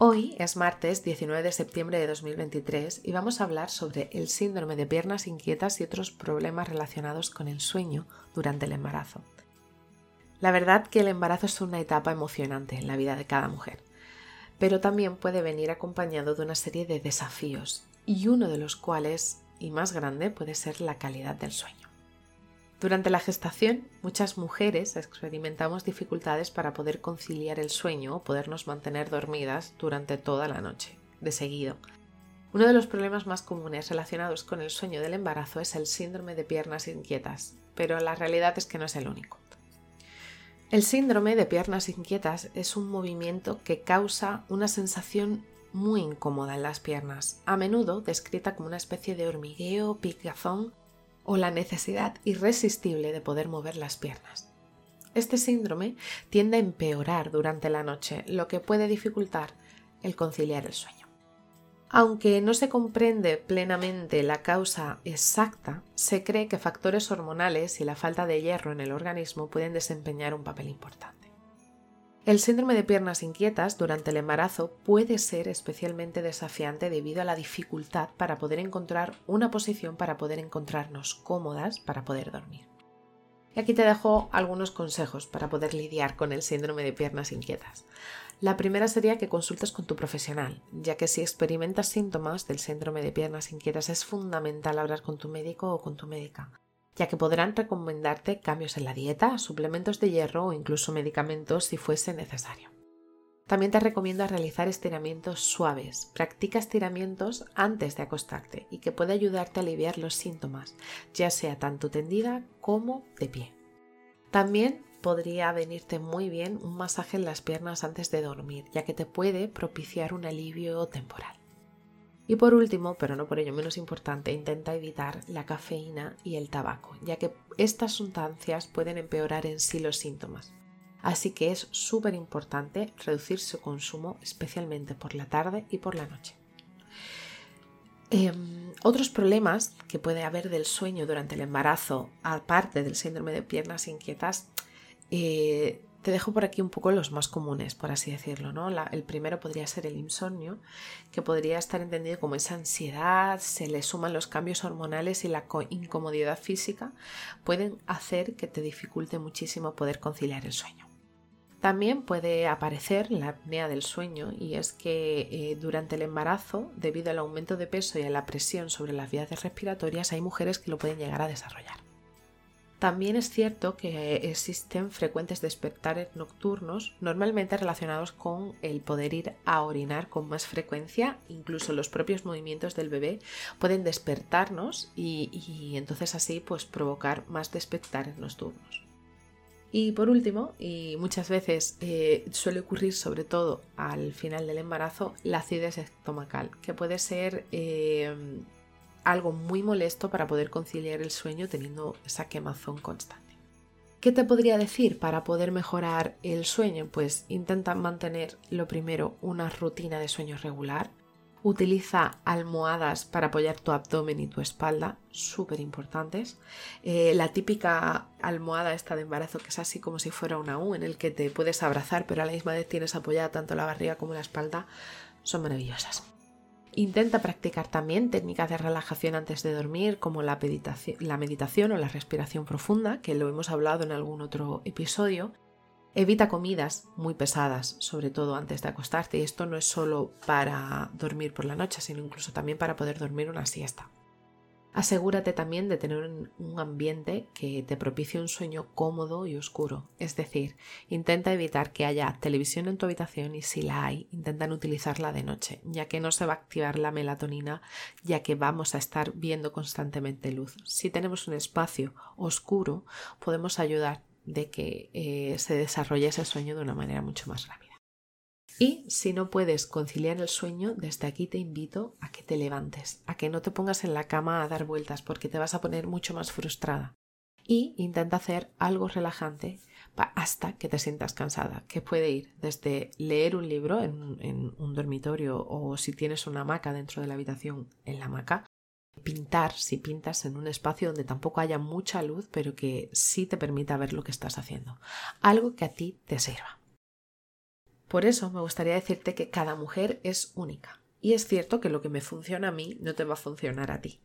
Hoy es martes 19 de septiembre de 2023 y vamos a hablar sobre el síndrome de piernas inquietas y otros problemas relacionados con el sueño durante el embarazo. La verdad que el embarazo es una etapa emocionante en la vida de cada mujer, pero también puede venir acompañado de una serie de desafíos y uno de los cuales, y más grande, puede ser la calidad del sueño. Durante la gestación, muchas mujeres experimentamos dificultades para poder conciliar el sueño o podernos mantener dormidas durante toda la noche, de seguido. Uno de los problemas más comunes relacionados con el sueño del embarazo es el síndrome de piernas inquietas, pero la realidad es que no es el único. El síndrome de piernas inquietas es un movimiento que causa una sensación muy incómoda en las piernas, a menudo descrita como una especie de hormigueo, picazón o la necesidad irresistible de poder mover las piernas. Este síndrome tiende a empeorar durante la noche, lo que puede dificultar el conciliar el sueño. Aunque no se comprende plenamente la causa exacta, se cree que factores hormonales y la falta de hierro en el organismo pueden desempeñar un papel importante. El síndrome de piernas inquietas durante el embarazo puede ser especialmente desafiante debido a la dificultad para poder encontrar una posición para poder encontrarnos cómodas para poder dormir. Y aquí te dejo algunos consejos para poder lidiar con el síndrome de piernas inquietas. La primera sería que consultes con tu profesional, ya que si experimentas síntomas del síndrome de piernas inquietas es fundamental hablar con tu médico o con tu médica ya que podrán recomendarte cambios en la dieta, suplementos de hierro o incluso medicamentos si fuese necesario. También te recomiendo realizar estiramientos suaves. Practica estiramientos antes de acostarte y que puede ayudarte a aliviar los síntomas, ya sea tanto tendida como de pie. También podría venirte muy bien un masaje en las piernas antes de dormir, ya que te puede propiciar un alivio temporal. Y por último, pero no por ello menos importante, intenta evitar la cafeína y el tabaco, ya que estas sustancias pueden empeorar en sí los síntomas. Así que es súper importante reducir su consumo, especialmente por la tarde y por la noche. Em, otros problemas que puede haber del sueño durante el embarazo, aparte del síndrome de piernas inquietas, eh, te dejo por aquí un poco los más comunes, por así decirlo. ¿no? el primero podría ser el insomnio, que podría estar entendido como esa ansiedad, se le suman los cambios hormonales y la incomodidad física, pueden hacer que te dificulte muchísimo poder conciliar el sueño. También puede aparecer la apnea del sueño y es que eh, durante el embarazo, debido al aumento de peso y a la presión sobre las vías respiratorias, hay mujeres que lo pueden llegar a desarrollar. También es cierto que existen frecuentes despertares nocturnos, normalmente relacionados con el poder ir a orinar con más frecuencia, incluso los propios movimientos del bebé pueden despertarnos y, entonces así pues provocar más despertares nocturnos. Y por último, y muchas veces eh, suele ocurrir sobre todo al final del embarazo, la acidez estomacal, que puede ser eh, algo muy molesto para poder conciliar el sueño teniendo esa quemazón constante. ¿Qué te podría decir para poder mejorar el sueño? Pues intenta mantener lo primero una rutina de sueño regular. Utiliza almohadas para apoyar tu abdomen y tu espalda, súper importantes. Eh, la típica almohada esta de embarazo que es así como si fuera una U en el que te puedes abrazar pero a la misma vez tienes apoyada tanto la barriga como la espalda, son maravillosas. Intenta practicar también técnicas de relajación antes de dormir, como la meditación, o la respiración profunda, que lo hemos hablado en algún otro episodio. Evita comidas muy pesadas, sobre todo antes de acostarte, y esto no es solo para dormir por la noche, sino incluso también para poder dormir una siesta. Asegúrate también de tener un ambiente que te propicie un sueño cómodo y oscuro. Es decir, intenta evitar que haya televisión en tu habitación y si la hay, intentan utilizarla de noche, ya que no se va a activar la melatonina, ya que vamos a estar viendo constantemente luz. Si tenemos un espacio oscuro, podemos ayudar de que eh, se desarrolle ese sueño de una manera mucho más rápida. Y si no puedes conciliar el sueño, desde aquí te invito a que te levantes, a que no te pongas en la cama a dar vueltas porque te vas a poner mucho más frustrada. Y intenta hacer algo relajante hasta que te sientas cansada, que puede ir desde leer un libro en, un dormitorio o si tienes una hamaca dentro de la habitación en la hamaca, pintar si pintas en un espacio donde tampoco haya mucha luz, pero que sí te permita ver lo que estás haciendo. Algo que a ti te sirva. Por eso me gustaría decirte que cada mujer es única. Y es cierto que lo que me funciona a mí no te va a funcionar a ti.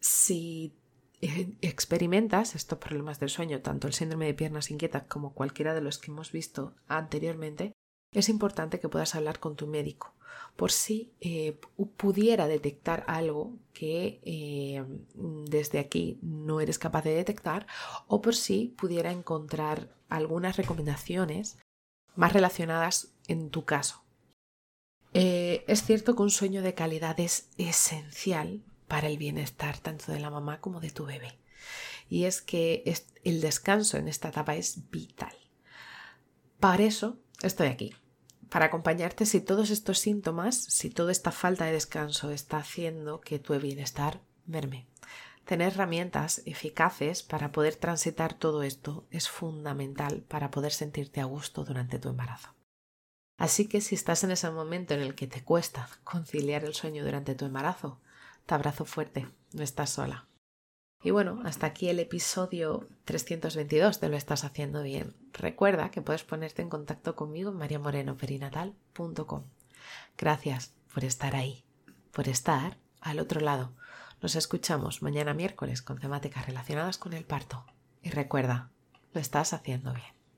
Si experimentas estos problemas del sueño, tanto el síndrome de piernas inquietas como cualquiera de los que hemos visto anteriormente, es importante que puedas hablar con tu médico por si eh, pudiera detectar algo que eh, desde aquí no eres capaz de detectar o por si pudiera encontrar algunas recomendaciones más relacionadas en tu caso. Eh, es cierto que un sueño de calidad es esencial para el bienestar tanto de la mamá como de tu bebé. Y es que el descanso en esta etapa es vital. Para eso estoy aquí, para acompañarte si todos estos síntomas, si toda esta falta de descanso está haciendo que tu bienestar merme. Tener herramientas eficaces para poder transitar todo esto es fundamental para poder sentirte a gusto durante tu embarazo. Así que si estás en ese momento en el que te cuesta conciliar el sueño durante tu embarazo, te abrazo fuerte, no estás sola. Y bueno, hasta aquí el episodio 322 de Lo estás haciendo bien. Recuerda que puedes ponerte en contacto conmigo en mariamorenoperinatal.com. Gracias por estar ahí, por estar al otro lado nos escuchamos mañana miércoles con temáticas relacionadas con el parto. Y recuerda, lo estás haciendo bien.